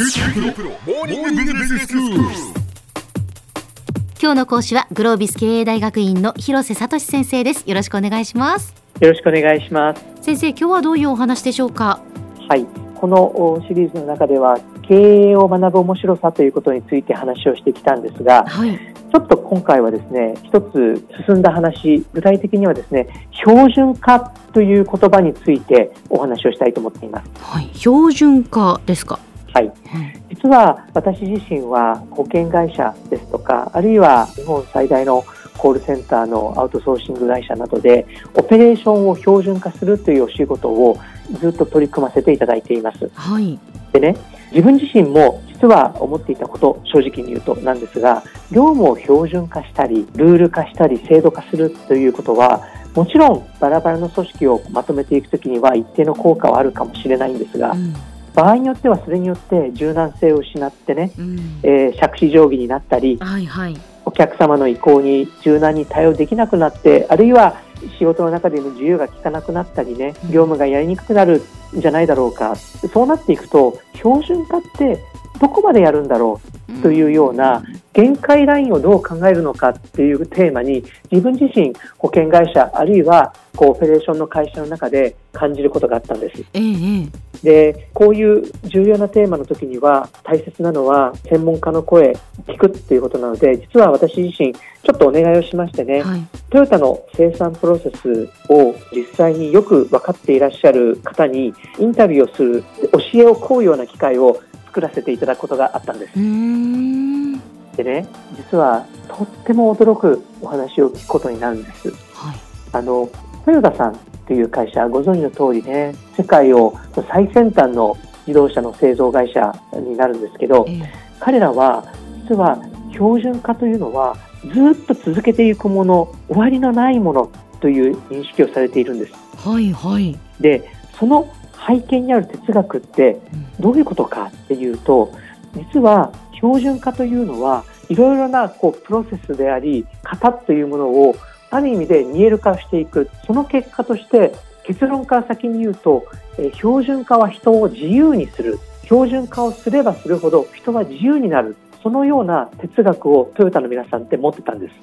今日の講師はグロービス経営大学院の広瀬聡先生です。よろしくお願いします。よろしくお願いします。先生今日はどういうお話でしょうか？はい。このシリーズの中では経営を学ぶ面白さということについて話をしてきたんですが、はい、ちょっと今回はですね一つ進んだ話具体的にはですね標準化という言葉についてお話をしたいと思っています。はい、標準化ですか？はい、実は私自身は保険会社ですとかあるいは日本最大のコールセンターのアウトソーシング会社などでオペレーションを標準化するというお仕事をずっと取り組ませていただいています。はい、でね自分自身も実は思っていたこと正直に言うとなんですが業務を標準化したりルール化したり制度化するということはもちろんバラバラの組織をまとめていくときには一定の効果はあるかもしれないんですが、うん、場合によってはそれによって柔軟性を失ってね、うん、えー、杓子定規になったり、はいはい、お客様の意向に柔軟に対応できなくなってあるいは仕事の中での自由が利かなくなったりね業務がやりにくくなるんじゃないだろうか。そうなっていくと標準化ってどこまでやるんだろうというような限界ラインをどう考えるのかっていうテーマに自分自身保険会社あるいはこうオペレーションの会社の中で感じることがあったんです。ええ、でこういう重要なテーマの時には大切なのは専門家の声聞くっていうことなので実は私自身ちょっとお願いをしましてね、はい、トヨタの生産プロセスを実際によく分かっていらっしゃる方にインタビューをする教えを請うような機会を作らせていただくことがあったんです。でね実はとっても驚くお話を聞くことになるんです。はい、あのトヨタさんっていう会社ご存知の通りね世界を最先端の自動車の製造会社になるんですけど、えー、彼らは実は標準化というのはずっと続けていくもの終わりのないものという認識をされているんです。はいはい、でその背景にある哲学ってどういうことかっていうと実は標準化というのはいろいろなこうプロセスであり型というものをある意味で見える化していくその結果として結論から先に言うと、え標準化は人を自由にする標準化をすればするほど人は自由になるそのような哲学をトヨタの皆さんって持ってたんです。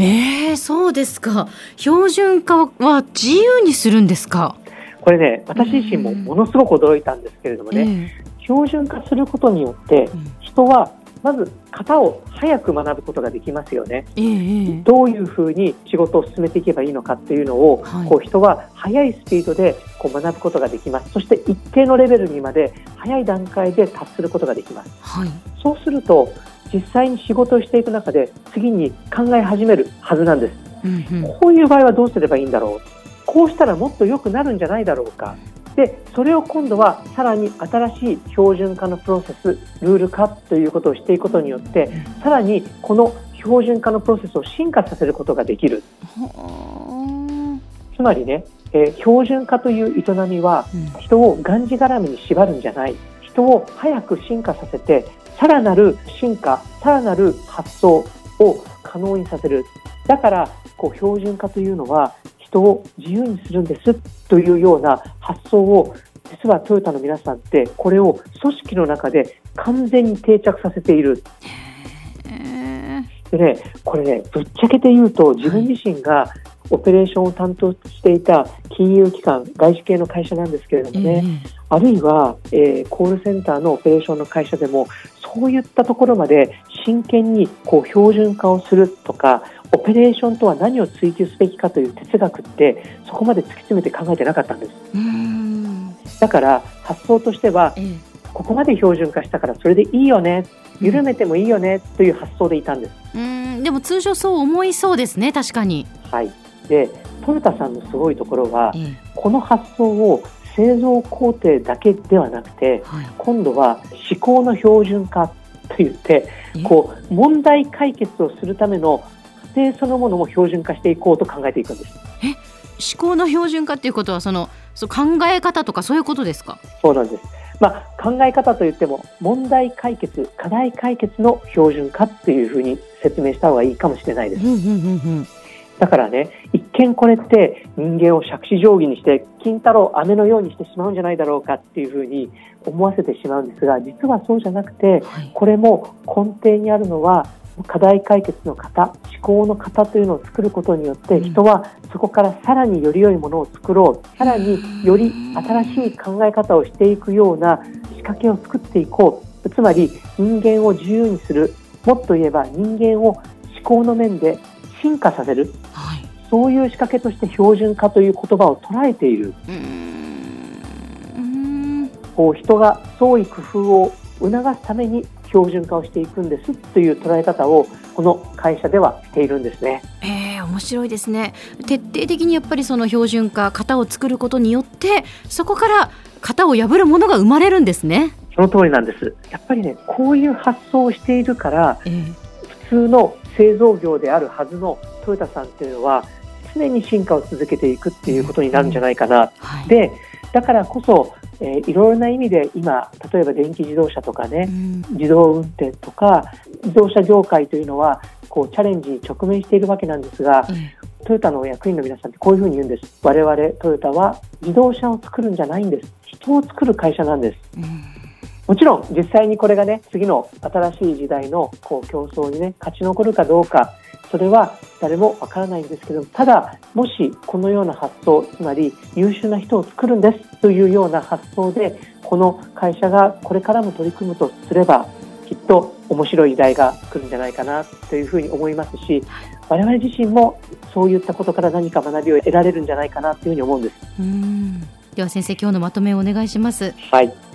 えー、そうですか。標準化は自由にするんですか？これね、私自身もものすごく驚いたんですけれどもね、えー、標準化することによって人はまず型を早く学ぶことができますよね、えー、どういうふうに仕事を進めていけばいいのかっていうのを、はい、こう人は速いスピードでこう学ぶことができます。そして一定のレベルにまで早い段階で達することができます、はい、そうすると実際に仕事をしていく中で次に考え始めるはずなんです、うんうん、こういう場合はどうすればいいんだろう？こうしたらもっと良くなるんじゃないだろうか。でそれを今度はさらに新しい標準化のプロセスルール化ということをしていくことによってさらにこの標準化のプロセスを進化させることができる。つまりね、えー、標準化という営みは、人をがんじがらめに縛るんじゃない。人を早く進化させてさらなる進化さらなる発想を可能にさせる。だからこう標準化というのは人を自由にするんですというような発想を実はトヨタの皆さんってこれを組織の中で完全に定着させている。でね、これね、ぶっちゃけて言うと自分自身がオペレーションを担当していた金融機関、外資系の会社なんですけれどもね、あるいは、えー、コールセンターのオペレーションの会社でもそういったところまで真剣にこう標準化をするとかオペレーションとは何を追求すべきかという哲学ってそこまで突き詰めて考えてなかったんです。だから発想としては、ええ、ここまで標準化したからそれでいいよね緩めてもいいよねという発想でいたんです。うん。でも通常そう思いそうですね確かに。はいでトヨタさんのすごいところは、え、この発想を製造工程だけではなくて、はい、今度は思考の標準化といってこう問題解決をするための程そのものも標準化していこうと考えていくんです。え思考の標準化っていうことはそのそう考え方とかそういうことですか？そうなんです。まあ、考え方といっても問題解決課題解決の標準化っていうふうに説明した方がいいかもしれないです。うんうんうんうんだからね、一見これって人間を杓子定規にして、金太郎飴のようにしてしまうんじゃないだろうかっていうふうに思わせてしまうんですが、実はそうじゃなくて、これも根底にあるのは、課題解決の型、思考の型というのを作ることによって、人はそこからさらにより良いものを作ろう、さらにより新しい考え方をしていくような仕掛けを作っていこう。つまり人間を自由にする、もっと言えば人間を思考の面で進化させる、はい、そういう仕掛けとして標準化という言葉を捉えている。こう人が創意工夫を促すために標準化をしていくんですという捉え方をこの会社ではしているんですね。えー、面白いですね。徹底的にやっぱりその標準化型を作ることによってそこから型を破るものが生まれるんですね。その通りなんです。やっぱりねこういう発想をしているから、えー、普通の製造業であるはずのトヨタさんっていうのは常に進化を続けていくっていうことになるんじゃないかな。うん。はい、でだからこそ、えー、いろいろな意味で今例えば電気自動車とかね、うん、自動運転とか自動車業界というのはこうチャレンジに直面しているわけなんですが、うん、トヨタの役員の皆さんってこういうふうに言うんです。我々トヨタは自動車を作るんじゃないんです。人を作る会社なんです。うんもちろん実際にこれがね次の新しい時代のこう競争にね勝ち残るかどうかそれは誰もわからないんですけどただもしこのような発想つまり優秀な人を作るんですというような発想でこの会社がこれからも取り組むとすればきっと面白い時代が来るんじゃないかなというふうに思いますし我々自身もそういったことから何か学びを得られるんじゃないかなというふうに思うんです。では先生今日のまとめをお願いします。はい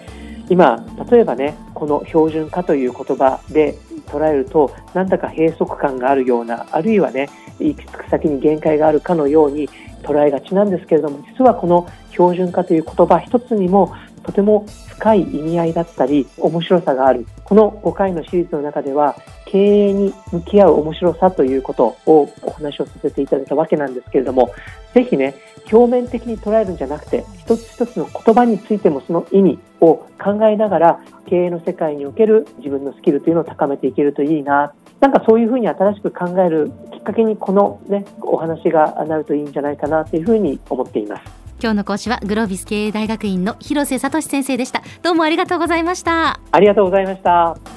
今例えばねこの標準化という言葉で捉えるとなんだか閉塞感があるようなあるいはね行き着く先に限界があるかのように捉えがちなんですけれども実はこの標準化という言葉一つにもとても深い意味合いだったり面白さがある。この5回のシリーズの中では経営に向き合う面白さということをお話をさせていただいたわけなんですけれどもぜひね表面的に捉えるんじゃなくて一つ一つの言葉についてもその意味を考えながら経営の世界における自分のスキルというのを高めていけるといいななんかそういうふうに新しく考えるきっかけにこの、ね、お話がなるといいんじゃないかなというふうに思っています。今日の講師はグロービス経営大学院の広瀬聡先生でした。どうもありがとうございました。ありがとうございました